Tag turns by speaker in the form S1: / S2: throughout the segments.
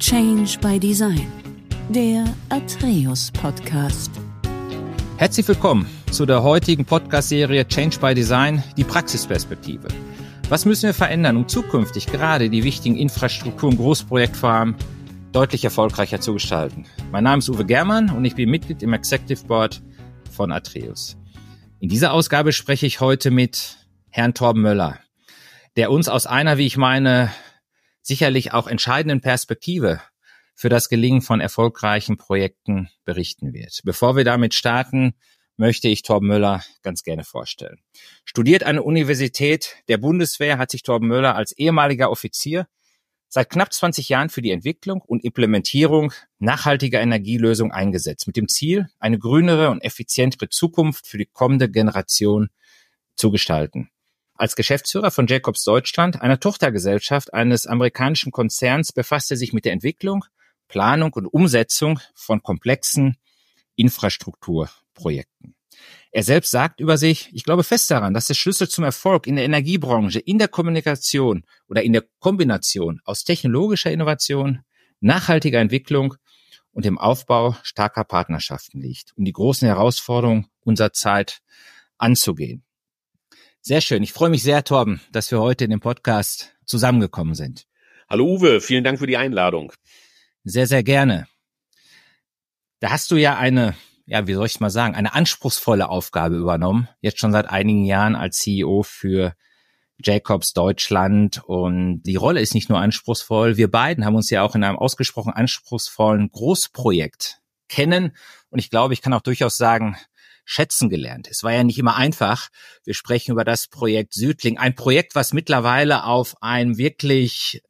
S1: Change by Design, der Atreus Podcast.
S2: Herzlich willkommen zu der heutigen Podcast-Serie Change by Design, die Praxisperspektive. Was müssen wir verändern, um zukünftig gerade die wichtigen Infrastruktur- und Großprojektvorhaben deutlich erfolgreicher zu gestalten? Mein Name ist Uwe Germann und ich bin Mitglied im Executive Board von Atreus. In dieser Ausgabe spreche ich heute mit Herrn Torben Möller, der uns aus einer, wie ich meine, sicherlich auch entscheidenden Perspektive für das Gelingen von erfolgreichen Projekten berichten wird. Bevor wir damit starten, möchte ich Torben Müller ganz gerne vorstellen. Studiert an der Universität der Bundeswehr hat sich Torben Müller als ehemaliger Offizier seit knapp 20 Jahren für die Entwicklung und Implementierung nachhaltiger Energielösungen eingesetzt, mit dem Ziel, eine grünere und effizientere Zukunft für die kommende Generation zu gestalten. Als Geschäftsführer von Jacobs Deutschland, einer Tochtergesellschaft eines amerikanischen Konzerns, befasst er sich mit der Entwicklung, Planung und Umsetzung von komplexen Infrastrukturprojekten. Er selbst sagt über sich, ich glaube fest daran, dass der Schlüssel zum Erfolg in der Energiebranche, in der Kommunikation oder in der Kombination aus technologischer Innovation, nachhaltiger Entwicklung und dem Aufbau starker Partnerschaften liegt, um die großen Herausforderungen unserer Zeit anzugehen. Sehr schön. Ich freue mich sehr, Torben, dass wir heute in dem Podcast zusammengekommen sind.
S3: Hallo Uwe, vielen Dank für die Einladung.
S2: Sehr, sehr gerne. Da hast du ja eine, ja, wie soll ich mal sagen, eine anspruchsvolle Aufgabe übernommen. Jetzt schon seit einigen Jahren als CEO für Jacobs Deutschland. Und die Rolle ist nicht nur anspruchsvoll. Wir beiden haben uns ja auch in einem ausgesprochen anspruchsvollen Großprojekt kennen. Und ich glaube, ich kann auch durchaus sagen, schätzen gelernt. Es war ja nicht immer einfach. Wir sprechen über das Projekt Südling, ein Projekt, was mittlerweile auf einem wirklich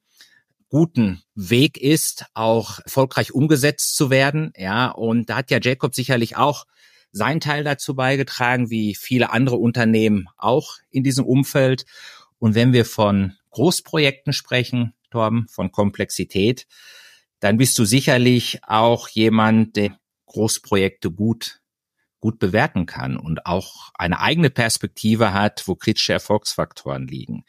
S2: guten Weg ist, auch erfolgreich umgesetzt zu werden. Ja, und da hat ja Jacob sicherlich auch sein Teil dazu beigetragen, wie viele andere Unternehmen auch in diesem Umfeld. Und wenn wir von Großprojekten sprechen, Torben, von Komplexität, dann bist du sicherlich auch jemand, der Großprojekte gut gut bewerten kann und auch eine eigene Perspektive hat, wo kritische Erfolgsfaktoren liegen.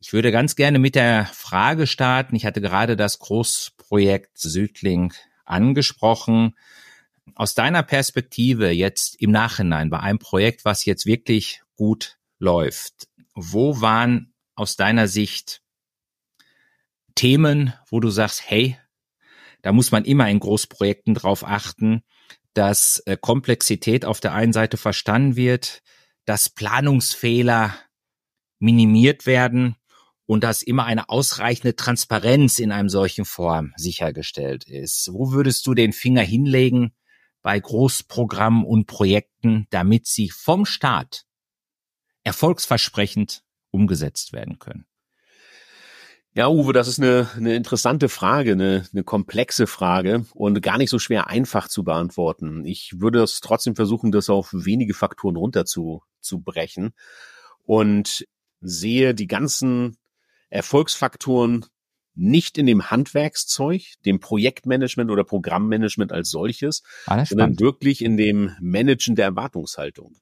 S2: Ich würde ganz gerne mit der Frage starten. Ich hatte gerade das Großprojekt Südling angesprochen. Aus deiner Perspektive jetzt im Nachhinein bei einem Projekt, was jetzt wirklich gut läuft, wo waren aus deiner Sicht Themen, wo du sagst, hey, da muss man immer in Großprojekten drauf achten, dass äh, Komplexität auf der einen Seite verstanden wird, dass Planungsfehler minimiert werden und dass immer eine ausreichende Transparenz in einem solchen Form sichergestellt ist. Wo würdest du den Finger hinlegen bei Großprogrammen und Projekten, damit sie vom Staat erfolgsversprechend umgesetzt werden können?
S3: Ja, Uwe, das ist eine, eine interessante Frage, eine, eine komplexe Frage und gar nicht so schwer einfach zu beantworten. Ich würde es trotzdem versuchen, das auf wenige Faktoren runter zu, zu brechen und sehe die ganzen Erfolgsfaktoren nicht in dem Handwerkszeug, dem Projektmanagement oder Programmmanagement als solches, sondern wirklich in dem Managen der Erwartungshaltung.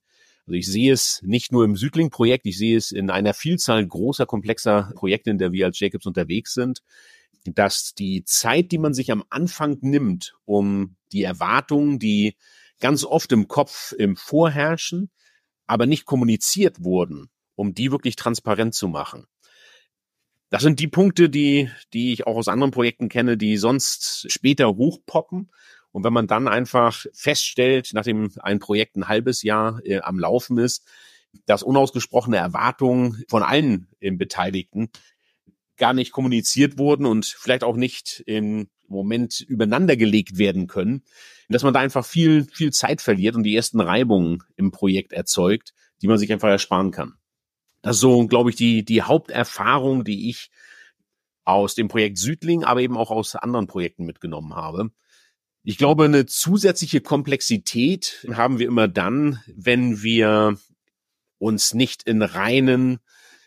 S3: Also ich sehe es nicht nur im Südling-Projekt, ich sehe es in einer Vielzahl großer, komplexer Projekte, in der wir als Jacobs unterwegs sind, dass die Zeit, die man sich am Anfang nimmt, um die Erwartungen, die ganz oft im Kopf im Vorherrschen, aber nicht kommuniziert wurden, um die wirklich transparent zu machen. Das sind die Punkte, die, die ich auch aus anderen Projekten kenne, die sonst später hochpoppen und wenn man dann einfach feststellt, nachdem ein Projekt ein halbes Jahr äh, am Laufen ist, dass unausgesprochene Erwartungen von allen äh, Beteiligten gar nicht kommuniziert wurden und vielleicht auch nicht im Moment übereinander gelegt werden können, dass man da einfach viel, viel Zeit verliert und die ersten Reibungen im Projekt erzeugt, die man sich einfach ersparen kann. Das ist so, glaube ich, die, die Haupterfahrung, die ich aus dem Projekt Südling, aber eben auch aus anderen Projekten mitgenommen habe. Ich glaube, eine zusätzliche Komplexität haben wir immer dann, wenn wir uns nicht in reinen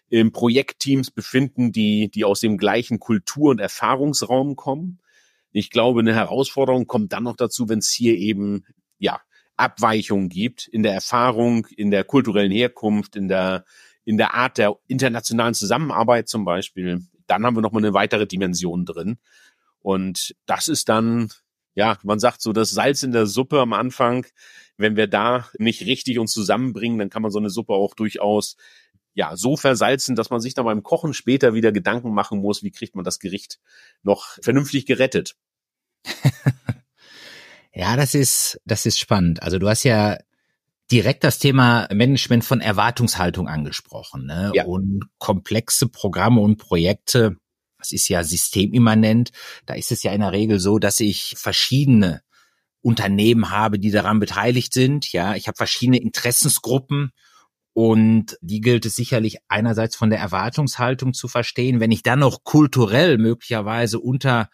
S3: im Projektteams befinden, die, die aus dem gleichen Kultur- und Erfahrungsraum kommen. Ich glaube, eine Herausforderung kommt dann noch dazu, wenn es hier eben, ja, Abweichungen gibt in der Erfahrung, in der kulturellen Herkunft, in der, in der Art der internationalen Zusammenarbeit zum Beispiel. Dann haben wir nochmal eine weitere Dimension drin. Und das ist dann, ja, man sagt so, das Salz in der Suppe am Anfang. Wenn wir da nicht richtig uns zusammenbringen, dann kann man so eine Suppe auch durchaus ja, so versalzen, dass man sich dann beim Kochen später wieder Gedanken machen muss, wie kriegt man das Gericht noch vernünftig gerettet.
S2: ja, das ist, das ist spannend. Also du hast ja direkt das Thema Management von Erwartungshaltung angesprochen ne? Ja. und komplexe Programme und Projekte. Das ist ja systemimmanent. Da ist es ja in der Regel so, dass ich verschiedene Unternehmen habe, die daran beteiligt sind. Ja, ich habe verschiedene Interessensgruppen und die gilt es sicherlich einerseits von der Erwartungshaltung zu verstehen. Wenn ich dann noch kulturell möglicherweise unter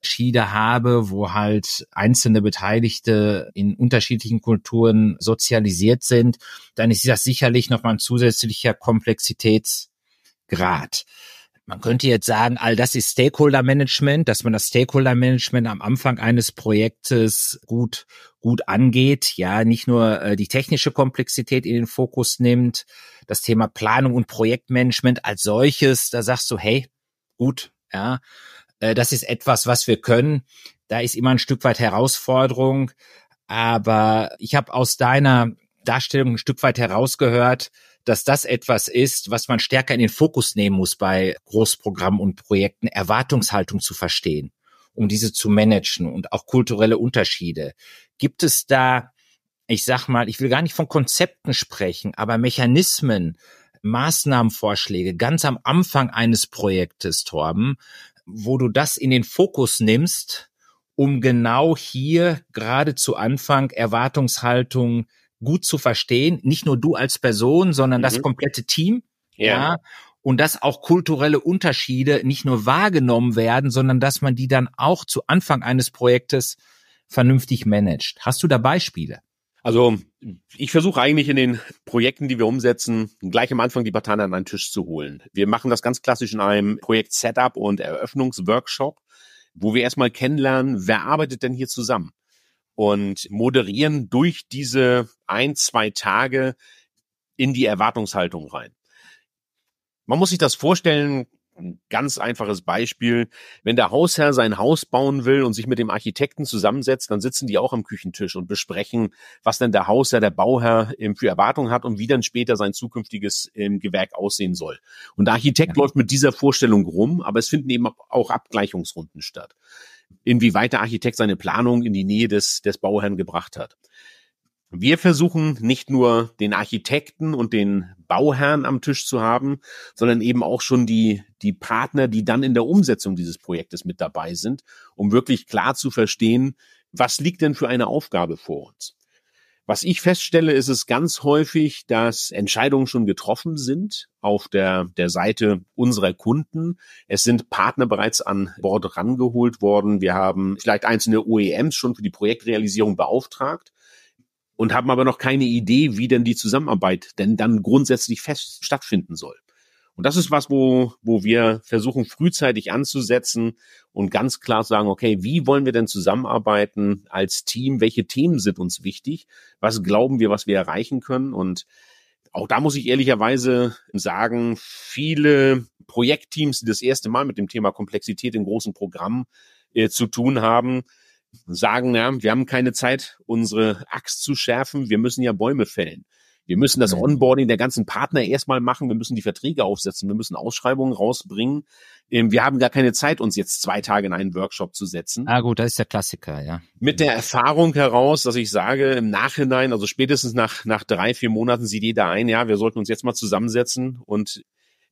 S2: Unterschiede habe, wo halt einzelne Beteiligte in unterschiedlichen Kulturen sozialisiert sind, dann ist das sicherlich nochmal ein zusätzlicher Komplexitätsgrad. Man könnte jetzt sagen, all das ist Stakeholder Management, dass man das Stakeholder Management am Anfang eines Projektes gut, gut angeht. Ja, nicht nur äh, die technische Komplexität in den Fokus nimmt, das Thema Planung und Projektmanagement als solches, da sagst du, hey, gut, ja, äh, das ist etwas, was wir können. Da ist immer ein Stück weit Herausforderung. Aber ich habe aus deiner Darstellung ein Stück weit herausgehört, dass das etwas ist, was man stärker in den Fokus nehmen muss bei Großprogrammen und Projekten, Erwartungshaltung zu verstehen, um diese zu managen und auch kulturelle Unterschiede. Gibt es da, ich sag mal, ich will gar nicht von Konzepten sprechen, aber Mechanismen, Maßnahmenvorschläge ganz am Anfang eines Projektes, Torben, wo du das in den Fokus nimmst, um genau hier gerade zu Anfang Erwartungshaltung gut zu verstehen. Nicht nur du als Person, sondern mhm. das komplette Team. Ja. ja. Und dass auch kulturelle Unterschiede nicht nur wahrgenommen werden, sondern dass man die dann auch zu Anfang eines Projektes vernünftig managt. Hast du da Beispiele?
S3: Also ich versuche eigentlich in den Projekten, die wir umsetzen, gleich am Anfang die Parteien an einen Tisch zu holen. Wir machen das ganz klassisch in einem Projekt Setup und Eröffnungsworkshop, wo wir erstmal kennenlernen, wer arbeitet denn hier zusammen und moderieren durch diese ein, zwei Tage in die Erwartungshaltung rein. Man muss sich das vorstellen, ein ganz einfaches Beispiel. Wenn der Hausherr sein Haus bauen will und sich mit dem Architekten zusammensetzt, dann sitzen die auch am Küchentisch und besprechen, was denn der Hausherr, der Bauherr für Erwartungen hat und wie dann später sein zukünftiges Gewerk aussehen soll. Und der Architekt ja. läuft mit dieser Vorstellung rum, aber es finden eben auch Abgleichungsrunden statt. Inwieweit der Architekt seine Planung in die Nähe des, des Bauherrn gebracht hat. Wir versuchen nicht nur den Architekten und den Bauherrn am Tisch zu haben, sondern eben auch schon die, die Partner, die dann in der Umsetzung dieses Projektes mit dabei sind, um wirklich klar zu verstehen, was liegt denn für eine Aufgabe vor uns. Was ich feststelle, ist es ganz häufig, dass Entscheidungen schon getroffen sind auf der, der Seite unserer Kunden. Es sind Partner bereits an Bord rangeholt worden. Wir haben vielleicht einzelne OEMs schon für die Projektrealisierung beauftragt und haben aber noch keine Idee, wie denn die Zusammenarbeit denn dann grundsätzlich fest stattfinden soll. Und das ist was, wo, wo wir versuchen, frühzeitig anzusetzen und ganz klar sagen, okay, wie wollen wir denn zusammenarbeiten als Team? Welche Themen sind uns wichtig? Was glauben wir, was wir erreichen können? Und auch da muss ich ehrlicherweise sagen, viele Projektteams, die das erste Mal mit dem Thema Komplexität in großen Programmen äh, zu tun haben, sagen, ja, wir haben keine Zeit, unsere Axt zu schärfen, wir müssen ja Bäume fällen. Wir müssen das Onboarding der ganzen Partner erstmal machen, wir müssen die Verträge aufsetzen, wir müssen Ausschreibungen rausbringen. Ähm, wir haben gar keine Zeit, uns jetzt zwei Tage in einen Workshop zu setzen.
S2: Ah gut, das ist der Klassiker, ja.
S3: Mit der Erfahrung heraus, dass ich sage, im Nachhinein, also spätestens nach, nach drei, vier Monaten sieht jeder ein, ja, wir sollten uns jetzt mal zusammensetzen und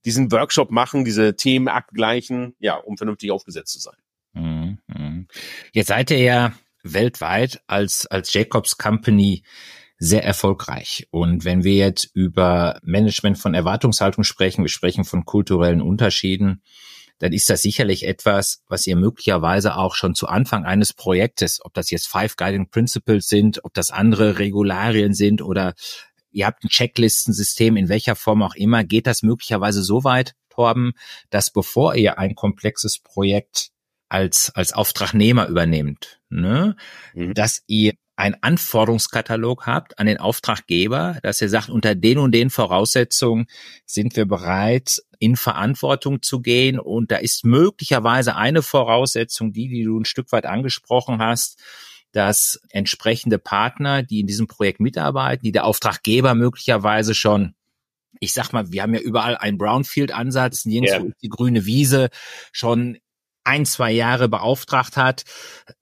S3: diesen Workshop machen, diese Themen abgleichen, ja, um vernünftig aufgesetzt zu sein.
S2: Mhm, mhm. Jetzt seid ihr ja weltweit als, als Jacobs Company sehr erfolgreich. Und wenn wir jetzt über Management von Erwartungshaltung sprechen, wir sprechen von kulturellen Unterschieden, dann ist das sicherlich etwas, was ihr möglicherweise auch schon zu Anfang eines Projektes, ob das jetzt Five Guiding Principles sind, ob das andere Regularien sind oder ihr habt ein Checklistensystem, in welcher Form auch immer, geht das möglicherweise so weit, Torben, dass bevor ihr ein komplexes Projekt als, als Auftragnehmer übernehmt, ne? Mhm. dass ihr einen Anforderungskatalog habt an den Auftraggeber, dass ihr sagt, unter den und den Voraussetzungen sind wir bereit, in Verantwortung zu gehen. Und da ist möglicherweise eine Voraussetzung, die, die du ein Stück weit angesprochen hast, dass entsprechende Partner, die in diesem Projekt mitarbeiten, die der Auftraggeber möglicherweise schon ich sag mal, wir haben ja überall einen Brownfield-Ansatz, nirgendwo ja. die grüne Wiese schon ein, zwei Jahre beauftragt hat,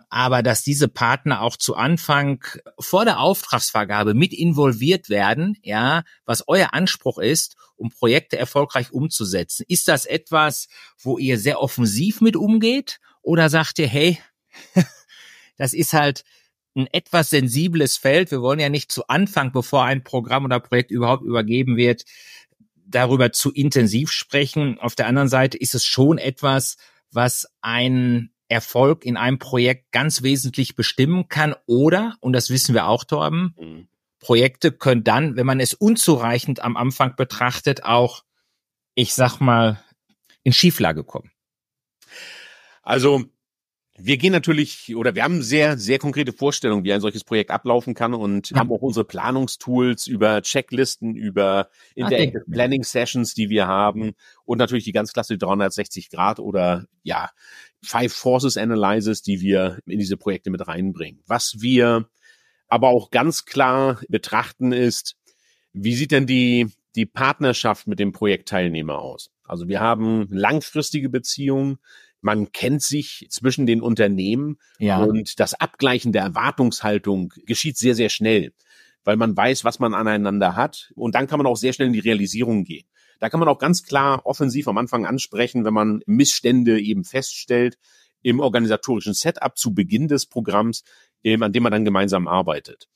S2: aber dass diese Partner auch zu Anfang vor der Auftragsvergabe mit involviert werden, ja, was euer Anspruch ist, um Projekte erfolgreich umzusetzen. Ist das etwas, wo ihr sehr offensiv mit umgeht oder sagt ihr, hey, das ist halt ein etwas sensibles Feld. Wir wollen ja nicht zu Anfang, bevor ein Programm oder Projekt überhaupt übergeben wird, darüber zu intensiv sprechen. Auf der anderen Seite ist es schon etwas, was einen Erfolg in einem Projekt ganz wesentlich bestimmen kann. Oder, und das wissen wir auch, Torben, mhm. Projekte können dann, wenn man es unzureichend am Anfang betrachtet, auch, ich sag mal, in Schieflage kommen.
S3: Also wir gehen natürlich oder wir haben sehr, sehr konkrete Vorstellungen, wie ein solches Projekt ablaufen kann und ja. haben auch unsere Planungstools über Checklisten, über Interactive okay. Planning Sessions, die wir haben und natürlich die ganz klassische 360 Grad oder ja, Five Forces Analysis, die wir in diese Projekte mit reinbringen. Was wir aber auch ganz klar betrachten ist, wie sieht denn die, die Partnerschaft mit dem Projektteilnehmer aus? Also wir haben langfristige Beziehungen, man kennt sich zwischen den Unternehmen ja. und das Abgleichen der Erwartungshaltung geschieht sehr, sehr schnell, weil man weiß, was man aneinander hat und dann kann man auch sehr schnell in die Realisierung gehen. Da kann man auch ganz klar offensiv am Anfang ansprechen, wenn man Missstände eben feststellt im organisatorischen Setup zu Beginn des Programms, an dem man dann gemeinsam arbeitet.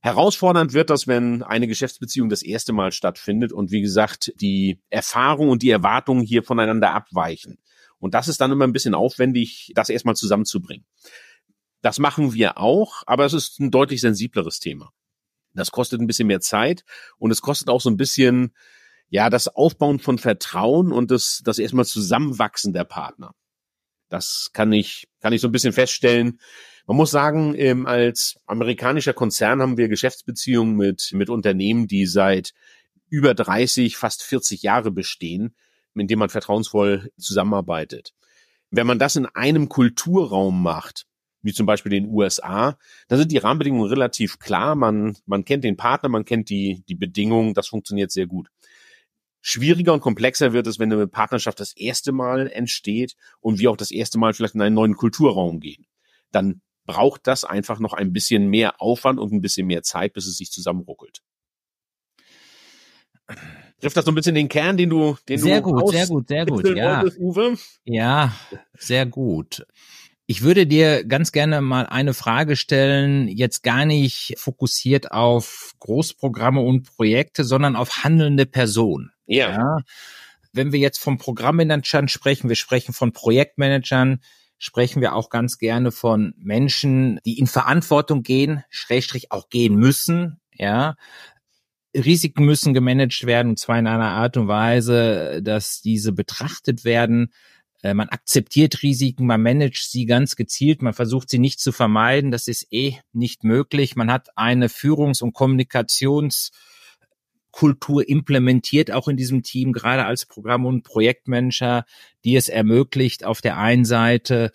S3: Herausfordernd wird das, wenn eine Geschäftsbeziehung das erste Mal stattfindet und wie gesagt, die Erfahrung und die Erwartungen hier voneinander abweichen. Und das ist dann immer ein bisschen aufwendig, das erstmal zusammenzubringen. Das machen wir auch, aber es ist ein deutlich sensibleres Thema. Das kostet ein bisschen mehr Zeit und es kostet auch so ein bisschen, ja, das Aufbauen von Vertrauen und das, das erstmal Zusammenwachsen der Partner. Das kann ich, kann ich so ein bisschen feststellen. Man muss sagen, ähm, als amerikanischer Konzern haben wir Geschäftsbeziehungen mit, mit Unternehmen, die seit über 30, fast 40 Jahre bestehen mit dem man vertrauensvoll zusammenarbeitet. Wenn man das in einem Kulturraum macht, wie zum Beispiel den USA, dann sind die Rahmenbedingungen relativ klar. Man, man kennt den Partner, man kennt die, die Bedingungen, das funktioniert sehr gut. Schwieriger und komplexer wird es, wenn eine Partnerschaft das erste Mal entsteht und wir auch das erste Mal vielleicht in einen neuen Kulturraum gehen. Dann braucht das einfach noch ein bisschen mehr Aufwand und ein bisschen mehr Zeit, bis es sich zusammenruckelt. Trifft das so ein bisschen den Kern, den du, den
S2: sehr
S3: du
S2: gut, sehr gut, sehr gut, ja. Wolltest, Uwe? Ja, sehr gut. Ich würde dir ganz gerne mal eine Frage stellen, jetzt gar nicht fokussiert auf Großprogramme und Projekte, sondern auf handelnde Personen. Ja. ja. Wenn wir jetzt vom Programmmanagern sprechen, wir sprechen von Projektmanagern, sprechen wir auch ganz gerne von Menschen, die in Verantwortung gehen, Schrägstrich auch gehen müssen, ja, Risiken müssen gemanagt werden, und zwar in einer Art und Weise, dass diese betrachtet werden. Äh, man akzeptiert Risiken, man managt sie ganz gezielt, man versucht sie nicht zu vermeiden. Das ist eh nicht möglich. Man hat eine Führungs- und Kommunikationskultur implementiert, auch in diesem Team, gerade als Programm- und Projektmanager, die es ermöglicht, auf der einen Seite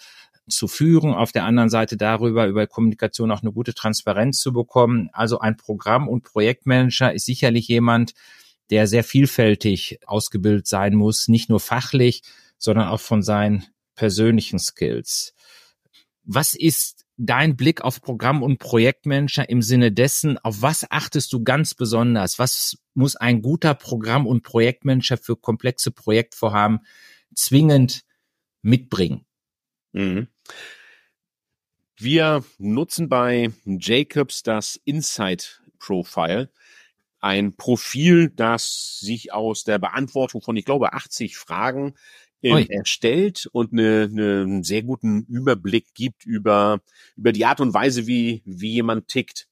S2: zu führen, auf der anderen Seite darüber, über Kommunikation auch eine gute Transparenz zu bekommen. Also ein Programm- und Projektmanager ist sicherlich jemand, der sehr vielfältig ausgebildet sein muss, nicht nur fachlich, sondern auch von seinen persönlichen Skills. Was ist dein Blick auf Programm- und Projektmanager im Sinne dessen, auf was achtest du ganz besonders? Was muss ein guter Programm- und Projektmanager für komplexe Projektvorhaben zwingend mitbringen? Mhm.
S3: Wir nutzen bei Jacobs das Insight Profile. Ein Profil, das sich aus der Beantwortung von, ich glaube, 80 Fragen äh, erstellt und eine, eine, einen sehr guten Überblick gibt über, über die Art und Weise, wie, wie jemand tickt.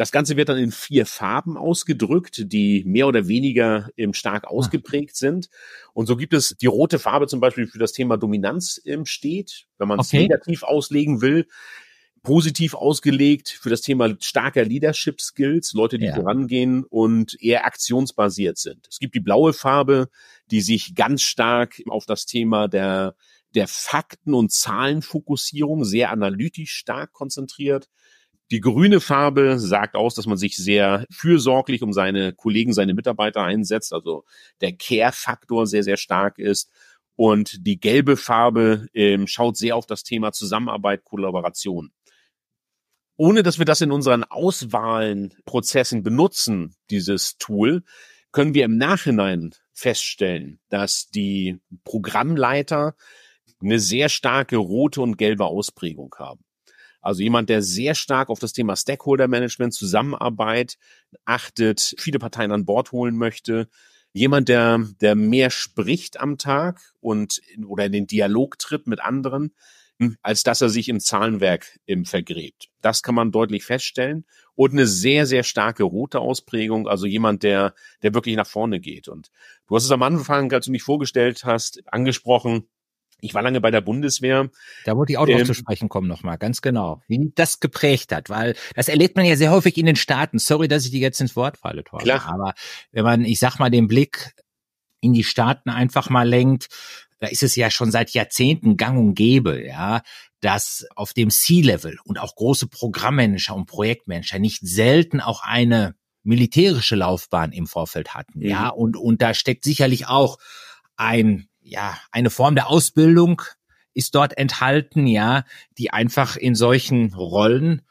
S3: Das Ganze wird dann in vier Farben ausgedrückt, die mehr oder weniger ähm, stark ah. ausgeprägt sind. Und so gibt es die rote Farbe zum Beispiel für das Thema Dominanz ähm, steht, wenn man es okay. negativ auslegen will. positiv ausgelegt für das Thema starker Leadership Skills, Leute, die ja. vorangehen und eher aktionsbasiert sind. Es gibt die blaue Farbe, die sich ganz stark auf das Thema der der Fakten- und Zahlenfokussierung sehr analytisch stark konzentriert. Die grüne Farbe sagt aus, dass man sich sehr fürsorglich um seine Kollegen, seine Mitarbeiter einsetzt, also der Care-Faktor sehr, sehr stark ist. Und die gelbe Farbe ähm, schaut sehr auf das Thema Zusammenarbeit, Kollaboration. Ohne dass wir das in unseren Auswahlenprozessen benutzen, dieses Tool, können wir im Nachhinein feststellen, dass die Programmleiter eine sehr starke rote und gelbe Ausprägung haben. Also jemand, der sehr stark auf das Thema Stakeholder Management, Zusammenarbeit achtet, viele Parteien an Bord holen möchte. Jemand, der, der mehr spricht am Tag und oder in den Dialog tritt mit anderen, als dass er sich im Zahlenwerk im vergräbt. Das kann man deutlich feststellen. Und eine sehr, sehr starke rote Ausprägung, also jemand, der, der wirklich nach vorne geht. Und du hast es am Anfang, als du mich vorgestellt hast, angesprochen, ich war lange bei der Bundeswehr.
S2: Da wollte ich auch ähm, noch zu sprechen kommen nochmal, ganz genau. Wie das geprägt hat, weil das erlebt man ja sehr häufig in den Staaten. Sorry, dass ich dir jetzt ins Wort falle, Thorsten. Klar. Aber wenn man, ich sag mal, den Blick in die Staaten einfach mal lenkt, da ist es ja schon seit Jahrzehnten gang und gäbe, ja, dass auf dem C-Level und auch große Programmmanager und Projektmanager nicht selten auch eine militärische Laufbahn im Vorfeld hatten, mhm. ja, und, und da steckt sicherlich auch ein ja, eine Form der Ausbildung ist dort enthalten, ja, die einfach in solchen Rollen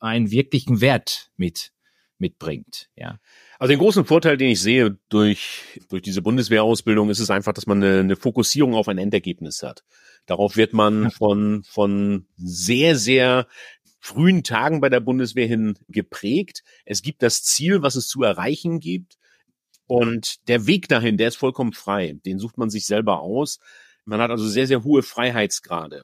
S2: einen wirklichen Wert mit mitbringt, ja.
S3: Also den großen Vorteil, den ich sehe durch, durch diese Bundeswehrausbildung, ist es einfach, dass man eine, eine Fokussierung auf ein Endergebnis hat. Darauf wird man von, von sehr, sehr frühen Tagen bei der Bundeswehr hin geprägt. Es gibt das Ziel, was es zu erreichen gibt. Und der Weg dahin, der ist vollkommen frei. Den sucht man sich selber aus. Man hat also sehr, sehr hohe Freiheitsgrade.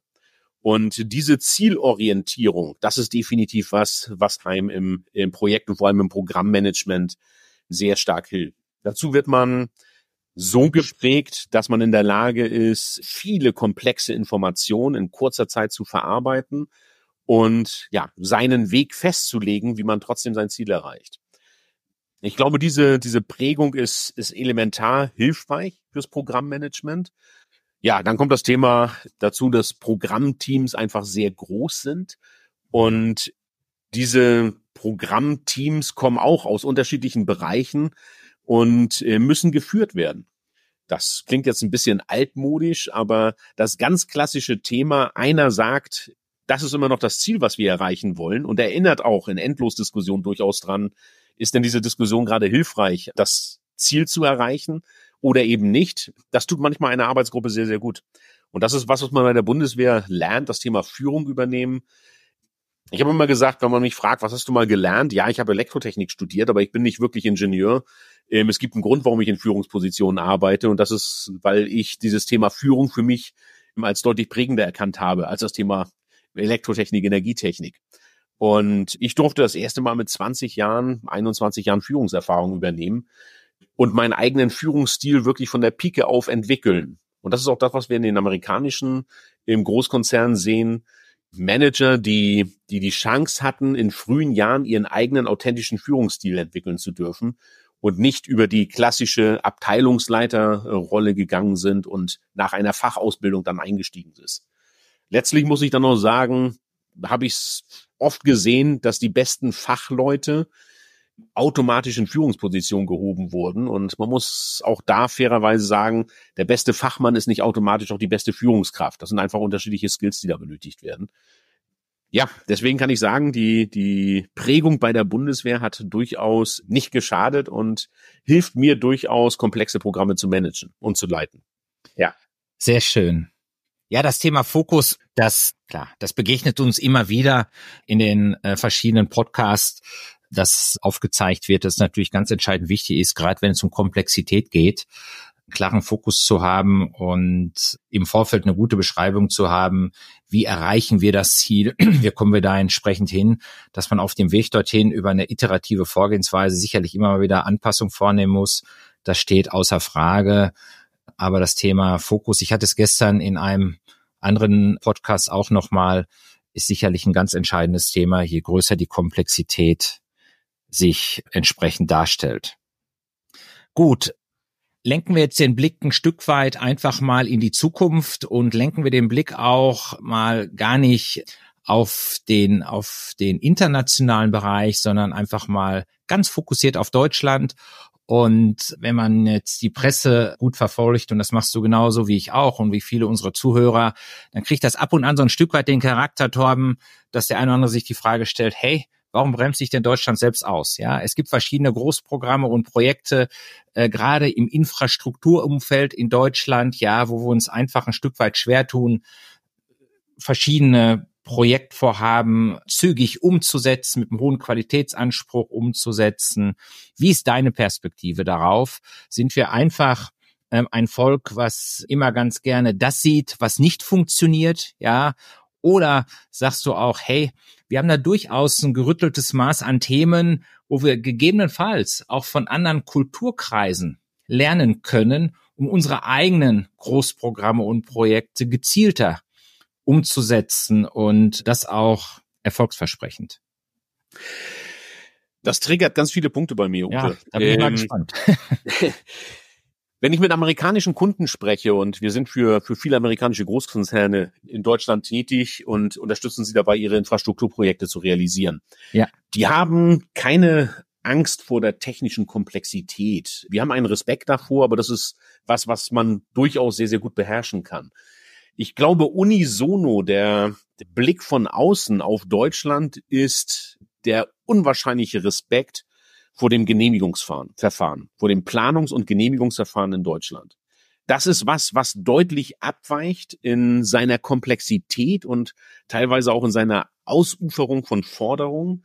S3: Und diese Zielorientierung, das ist definitiv was, was einem im, im Projekt und vor allem im Programmmanagement sehr stark hilft. Dazu wird man so geprägt, dass man in der Lage ist, viele komplexe Informationen in kurzer Zeit zu verarbeiten und ja, seinen Weg festzulegen, wie man trotzdem sein Ziel erreicht. Ich glaube, diese, diese Prägung ist, ist elementar hilfreich fürs Programmmanagement. Ja, dann kommt das Thema dazu, dass Programmteams einfach sehr groß sind und diese Programmteams kommen auch aus unterschiedlichen Bereichen und äh, müssen geführt werden. Das klingt jetzt ein bisschen altmodisch, aber das ganz klassische Thema, einer sagt, das ist immer noch das Ziel, was wir erreichen wollen und erinnert auch in Endlosdiskussionen durchaus dran, ist denn diese Diskussion gerade hilfreich, das Ziel zu erreichen oder eben nicht? Das tut manchmal eine Arbeitsgruppe sehr, sehr gut. Und das ist was, was man bei der Bundeswehr lernt, das Thema Führung übernehmen. Ich habe immer gesagt, wenn man mich fragt, was hast du mal gelernt? Ja, ich habe Elektrotechnik studiert, aber ich bin nicht wirklich Ingenieur. Ähm, es gibt einen Grund, warum ich in Führungspositionen arbeite. Und das ist, weil ich dieses Thema Führung für mich als deutlich prägender erkannt habe als das Thema Elektrotechnik, Energietechnik. Und ich durfte das erste Mal mit 20 Jahren, 21 Jahren Führungserfahrung übernehmen und meinen eigenen Führungsstil wirklich von der Pike auf entwickeln. Und das ist auch das, was wir in den amerikanischen, im Großkonzern sehen. Manager, die, die die Chance hatten, in frühen Jahren ihren eigenen authentischen Führungsstil entwickeln zu dürfen und nicht über die klassische Abteilungsleiterrolle gegangen sind und nach einer Fachausbildung dann eingestiegen ist. Letztlich muss ich dann noch sagen, habe ich es oft gesehen, dass die besten Fachleute automatisch in Führungsposition gehoben wurden. Und man muss auch da fairerweise sagen, der beste Fachmann ist nicht automatisch auch die beste Führungskraft. Das sind einfach unterschiedliche Skills, die da benötigt werden. Ja, deswegen kann ich sagen, die, die Prägung bei der Bundeswehr hat durchaus nicht geschadet und hilft mir durchaus, komplexe Programme zu managen und zu leiten.
S2: Ja. Sehr schön. Ja, das Thema Fokus, das, klar, das begegnet uns immer wieder in den äh, verschiedenen Podcasts, das aufgezeigt wird, das natürlich ganz entscheidend wichtig ist, gerade wenn es um Komplexität geht, klaren Fokus zu haben und im Vorfeld eine gute Beschreibung zu haben, wie erreichen wir das Ziel, wie kommen wir da entsprechend hin, dass man auf dem Weg dorthin über eine iterative Vorgehensweise sicherlich immer mal wieder Anpassung vornehmen muss. Das steht außer Frage. Aber das Thema Fokus, ich hatte es gestern in einem anderen Podcast auch nochmal, ist sicherlich ein ganz entscheidendes Thema, je größer die Komplexität sich entsprechend darstellt. Gut, lenken wir jetzt den Blick ein Stück weit einfach mal in die Zukunft und lenken wir den Blick auch mal gar nicht auf den, auf den internationalen Bereich, sondern einfach mal ganz fokussiert auf Deutschland. Und wenn man jetzt die Presse gut verfolgt, und das machst du genauso wie ich auch und wie viele unserer Zuhörer, dann kriegt das ab und an so ein Stück weit den Charakter, Torben, dass der eine oder andere sich die Frage stellt, hey, warum bremst sich denn Deutschland selbst aus? Ja, es gibt verschiedene Großprogramme und Projekte, äh, gerade im Infrastrukturumfeld in Deutschland, ja, wo wir uns einfach ein Stück weit schwer tun, verschiedene Projektvorhaben zügig umzusetzen, mit einem hohen Qualitätsanspruch umzusetzen. Wie ist deine Perspektive darauf? Sind wir einfach ähm, ein Volk, was immer ganz gerne das sieht, was nicht funktioniert, ja? Oder sagst du auch, hey, wir haben da durchaus ein gerütteltes Maß an Themen, wo wir gegebenenfalls auch von anderen Kulturkreisen lernen können, um unsere eigenen Großprogramme und Projekte gezielter umzusetzen und das auch erfolgsversprechend.
S3: Das triggert ganz viele Punkte bei mir,
S2: Uwe. Ja, da bin ich mal ähm, gespannt.
S3: Wenn ich mit amerikanischen Kunden spreche und wir sind für, für viele amerikanische Großkonzerne in Deutschland tätig und unterstützen sie dabei, ihre Infrastrukturprojekte zu realisieren. Ja. Die haben keine Angst vor der technischen Komplexität. Wir haben einen Respekt davor, aber das ist was, was man durchaus sehr, sehr gut beherrschen kann. Ich glaube, unisono der, der Blick von außen auf Deutschland ist der unwahrscheinliche Respekt vor dem Genehmigungsverfahren, vor dem Planungs- und Genehmigungsverfahren in Deutschland. Das ist was, was deutlich abweicht in seiner Komplexität und teilweise auch in seiner Ausuferung von Forderungen,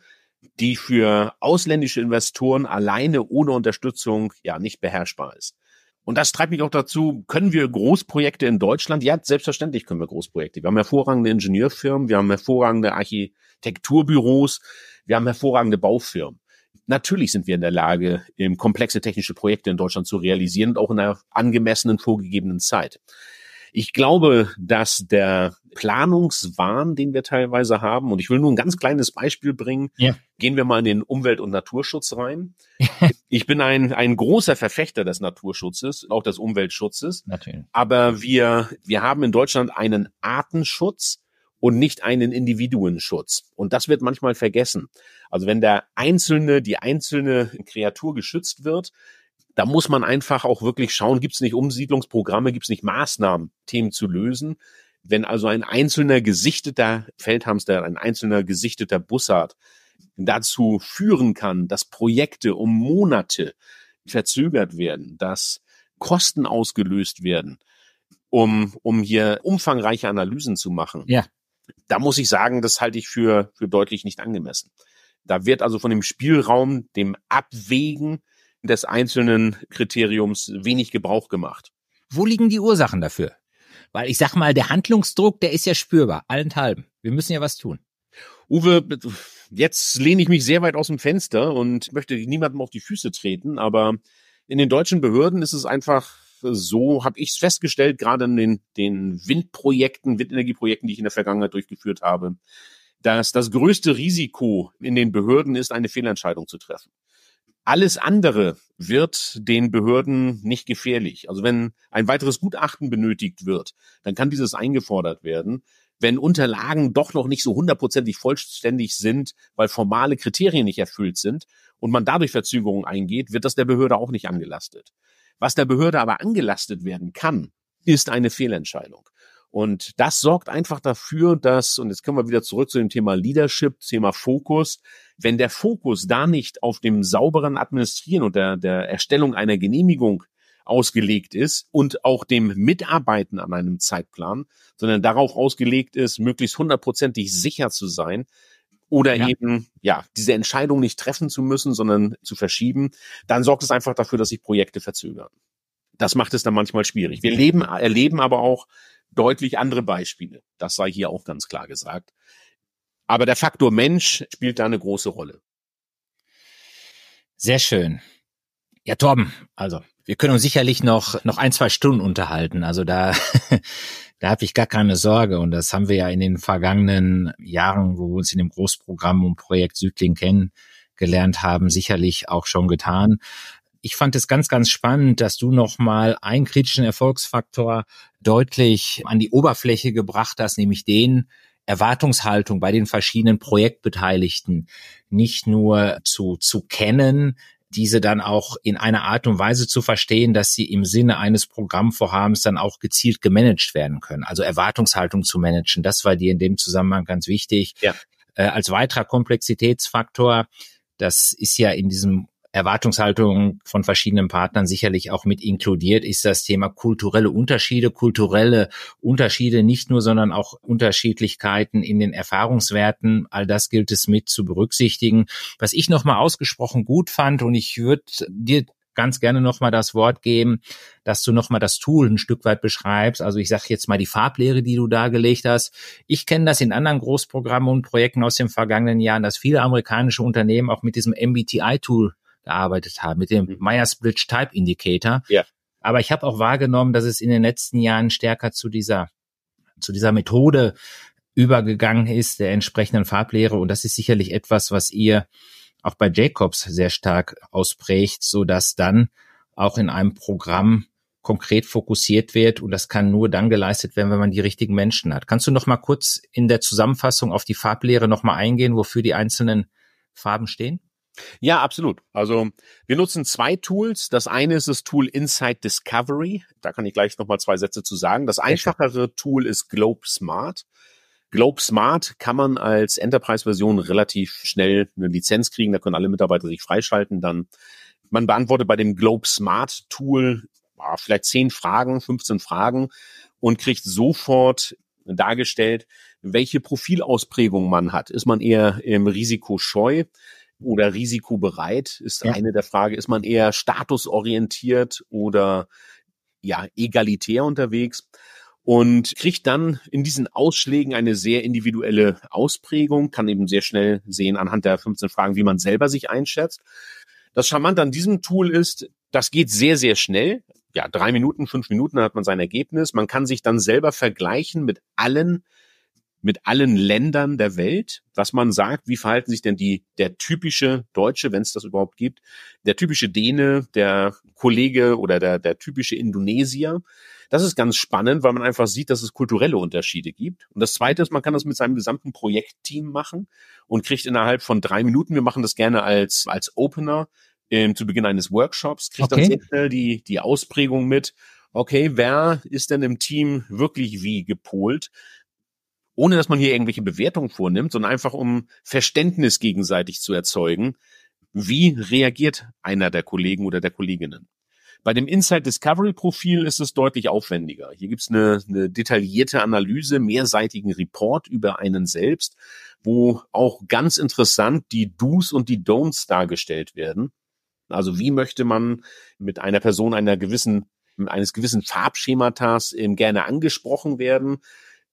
S3: die für ausländische Investoren alleine ohne Unterstützung ja nicht beherrschbar ist. Und das treibt mich auch dazu, können wir Großprojekte in Deutschland? Ja, selbstverständlich können wir Großprojekte. Wir haben hervorragende Ingenieurfirmen, wir haben hervorragende Architekturbüros, wir haben hervorragende Baufirmen. Natürlich sind wir in der Lage, komplexe technische Projekte in Deutschland zu realisieren und auch in einer angemessenen vorgegebenen Zeit. Ich glaube, dass der Planungswahn, den wir teilweise haben, und ich will nur ein ganz kleines Beispiel bringen, ja. gehen wir mal in den Umwelt- und Naturschutz rein. ich bin ein, ein großer Verfechter des Naturschutzes, auch des Umweltschutzes. Natürlich. Aber wir, wir haben in Deutschland einen Artenschutz und nicht einen Individuenschutz. Und das wird manchmal vergessen. Also wenn der einzelne, die einzelne Kreatur geschützt wird, da muss man einfach auch wirklich schauen, gibt es nicht Umsiedlungsprogramme, gibt es nicht Maßnahmen, Themen zu lösen. Wenn also ein einzelner gesichteter Feldhamster, ein einzelner gesichteter Bussard dazu führen kann, dass Projekte um Monate verzögert werden, dass Kosten ausgelöst werden, um, um hier umfangreiche Analysen zu machen. Ja. Da muss ich sagen, das halte ich für, für deutlich nicht angemessen. Da wird also von dem Spielraum, dem Abwägen des einzelnen Kriteriums wenig Gebrauch gemacht.
S2: Wo liegen die Ursachen dafür? Weil ich sag mal, der Handlungsdruck, der ist ja spürbar, allenthalben. Wir müssen ja was tun.
S3: Uwe, jetzt lehne ich mich sehr weit aus dem Fenster und möchte niemandem auf die Füße treten, aber in den deutschen Behörden ist es einfach so, habe ich es festgestellt, gerade in den, den Windprojekten, Windenergieprojekten, die ich in der Vergangenheit durchgeführt habe, dass das größte Risiko in den Behörden ist, eine Fehlentscheidung zu treffen. Alles andere wird den Behörden nicht gefährlich. Also wenn ein weiteres Gutachten benötigt wird, dann kann dieses eingefordert werden. Wenn Unterlagen doch noch nicht so hundertprozentig vollständig sind, weil formale Kriterien nicht erfüllt sind und man dadurch Verzögerungen eingeht, wird das der Behörde auch nicht angelastet. Was der Behörde aber angelastet werden kann, ist eine Fehlentscheidung. Und das sorgt einfach dafür, dass, und jetzt kommen wir wieder zurück zu dem Thema Leadership, Thema Fokus, wenn der Fokus da nicht auf dem sauberen Administrieren und der, der Erstellung einer Genehmigung ausgelegt ist und auch dem Mitarbeiten an einem Zeitplan, sondern darauf ausgelegt ist, möglichst hundertprozentig sicher zu sein oder ja. eben, ja, diese Entscheidung nicht treffen zu müssen, sondern zu verschieben, dann sorgt es einfach dafür, dass sich Projekte verzögern. Das macht es dann manchmal schwierig. Wir leben, erleben aber auch deutlich andere Beispiele. Das sei hier auch ganz klar gesagt. Aber der Faktor Mensch spielt da eine große Rolle.
S2: Sehr schön. Ja, Torben, also wir können uns sicherlich noch, noch ein, zwei Stunden unterhalten. Also da Da habe ich gar keine Sorge. Und das haben wir ja in den vergangenen Jahren, wo wir uns in dem Großprogramm und Projekt Südling kennengelernt haben, sicherlich auch schon getan. Ich fand es ganz, ganz spannend, dass du nochmal einen kritischen Erfolgsfaktor deutlich an die Oberfläche gebracht hast, nämlich den, Erwartungshaltung bei den verschiedenen Projektbeteiligten nicht nur zu, zu kennen, diese dann auch in einer Art und Weise zu verstehen, dass sie im Sinne eines Programmvorhabens dann auch gezielt gemanagt werden können. Also Erwartungshaltung zu managen, das war dir in dem Zusammenhang ganz wichtig. Ja. Äh, als weiterer Komplexitätsfaktor, das ist ja in diesem Erwartungshaltung von verschiedenen Partnern sicherlich auch mit inkludiert, ist das Thema kulturelle Unterschiede, kulturelle Unterschiede nicht nur, sondern auch Unterschiedlichkeiten in den Erfahrungswerten. All das gilt es mit zu berücksichtigen. Was ich nochmal ausgesprochen gut fand und ich würde dir ganz gerne nochmal das Wort geben, dass du nochmal das Tool ein Stück weit beschreibst. Also ich sage jetzt mal die Farblehre, die du dargelegt hast. Ich kenne das in anderen Großprogrammen und Projekten aus den vergangenen Jahren, dass viele amerikanische Unternehmen auch mit diesem MBTI-Tool gearbeitet haben, mit dem mhm. Myers-Briggs Type Indicator. Ja. Aber ich habe auch wahrgenommen, dass es in den letzten Jahren stärker zu dieser, zu dieser Methode übergegangen ist, der entsprechenden Farblehre. Und das ist sicherlich etwas, was ihr auch bei Jacobs sehr stark ausprägt, so dass dann auch in einem Programm konkret fokussiert wird und das kann nur dann geleistet werden, wenn man die richtigen Menschen hat. Kannst du noch mal kurz in der Zusammenfassung auf die Farblehre noch mal eingehen, wofür die einzelnen Farben stehen?
S3: Ja, absolut. Also wir nutzen zwei Tools. Das eine ist das Tool Insight Discovery. Da kann ich gleich nochmal zwei Sätze zu sagen. Das einfachere Tool ist Globe Smart. Globe Smart kann man als Enterprise-Version relativ schnell eine Lizenz kriegen. Da können alle Mitarbeiter sich freischalten. Dann man beantwortet bei dem Globe Smart Tool ah, vielleicht zehn Fragen, 15 Fragen und kriegt sofort dargestellt, welche Profilausprägung man hat. Ist man eher im Risiko scheu? Oder risikobereit, ist ja. eine der Frage. Ist man eher statusorientiert oder ja, egalitär unterwegs? Und kriegt dann in diesen Ausschlägen eine sehr individuelle Ausprägung, kann eben sehr schnell sehen anhand der 15 Fragen, wie man selber sich einschätzt. Das Charmante an diesem Tool ist, das geht sehr, sehr schnell. Ja, drei Minuten, fünf Minuten hat man sein Ergebnis. Man kann sich dann selber vergleichen mit allen mit allen Ländern der Welt, was man sagt, wie verhalten sich denn die der typische Deutsche, wenn es das überhaupt gibt, der typische Däne, der Kollege oder der der typische Indonesier. Das ist ganz spannend, weil man einfach sieht, dass es kulturelle Unterschiede gibt. Und das Zweite ist, man kann das mit seinem gesamten Projektteam machen und kriegt innerhalb von drei Minuten, wir machen das gerne als als Opener ähm, zu Beginn eines Workshops, kriegt okay. dann sehr schnell die die Ausprägung mit. Okay, wer ist denn im Team wirklich wie gepolt? Ohne dass man hier irgendwelche Bewertungen vornimmt, sondern einfach um Verständnis gegenseitig zu erzeugen. Wie reagiert einer der Kollegen oder der Kolleginnen? Bei dem Insight Discovery Profil ist es deutlich aufwendiger. Hier gibt es eine, eine detaillierte Analyse, mehrseitigen Report über einen selbst, wo auch ganz interessant die Do's und die Don'ts dargestellt werden. Also wie möchte man mit einer Person einer gewissen, eines gewissen Farbschematas ähm, gerne angesprochen werden?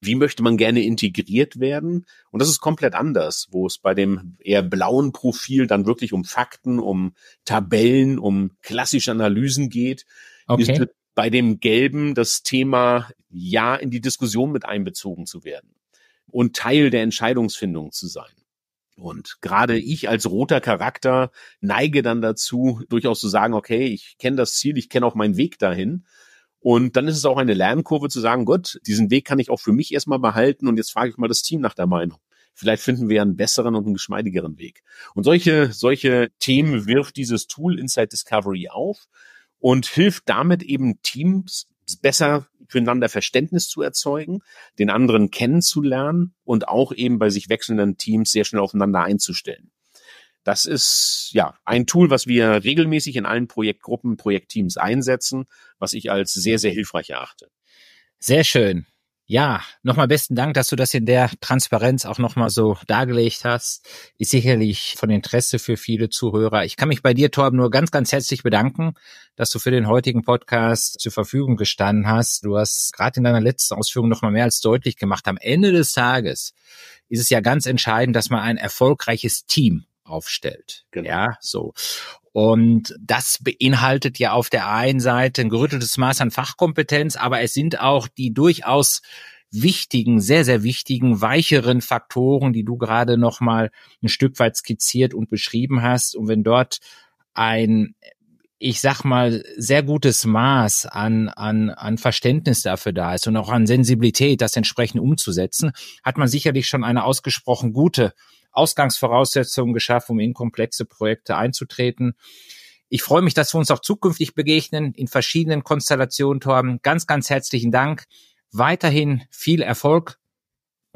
S3: Wie möchte man gerne integriert werden? Und das ist komplett anders, wo es bei dem eher blauen Profil dann wirklich um Fakten, um Tabellen, um klassische Analysen geht. Okay. Ist bei dem gelben das Thema, ja, in die Diskussion mit einbezogen zu werden und Teil der Entscheidungsfindung zu sein. Und gerade ich als roter Charakter neige dann dazu, durchaus zu sagen, okay, ich kenne das Ziel, ich kenne auch meinen Weg dahin. Und dann ist es auch eine Lernkurve zu sagen, Gott, diesen Weg kann ich auch für mich erstmal behalten und jetzt frage ich mal das Team nach der Meinung. Vielleicht finden wir einen besseren und einen geschmeidigeren Weg. Und solche, solche Themen wirft dieses Tool Inside Discovery auf und hilft damit eben Teams besser füreinander Verständnis zu erzeugen, den anderen kennenzulernen und auch eben bei sich wechselnden Teams sehr schnell aufeinander einzustellen. Das ist ja ein Tool, was wir regelmäßig in allen Projektgruppen, Projektteams einsetzen, was ich als sehr, sehr hilfreich erachte.
S2: Sehr schön. Ja, nochmal besten Dank, dass du das in der Transparenz auch nochmal so dargelegt hast. Ist sicherlich von Interesse für viele Zuhörer. Ich kann mich bei dir, Torben, nur ganz, ganz herzlich bedanken, dass du für den heutigen Podcast zur Verfügung gestanden hast. Du hast gerade in deiner letzten Ausführung nochmal mehr als deutlich gemacht. Am Ende des Tages ist es ja ganz entscheidend, dass man ein erfolgreiches Team aufstellt. Genau. Ja, so. Und das beinhaltet ja auf der einen Seite ein gerütteltes Maß an Fachkompetenz, aber es sind auch die durchaus wichtigen, sehr, sehr wichtigen, weicheren Faktoren, die du gerade noch mal ein Stück weit skizziert und beschrieben hast. Und wenn dort ein ich sag mal, sehr gutes Maß an, an, an Verständnis dafür da ist und auch an Sensibilität, das entsprechend umzusetzen, hat man sicherlich schon eine ausgesprochen gute Ausgangsvoraussetzung geschaffen, um in komplexe Projekte einzutreten. Ich freue mich, dass wir uns auch zukünftig begegnen in verschiedenen Konstellationen, Torben. Ganz, ganz herzlichen Dank. Weiterhin viel Erfolg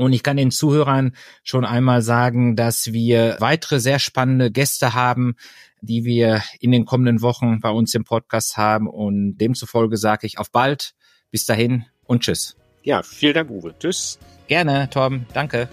S2: und ich kann den Zuhörern schon einmal sagen, dass wir weitere sehr spannende Gäste haben, die wir in den kommenden Wochen bei uns im Podcast haben. Und demzufolge sage ich auf bald. Bis dahin und tschüss.
S3: Ja, vielen Dank, Uwe. Tschüss.
S2: Gerne, Torben. Danke.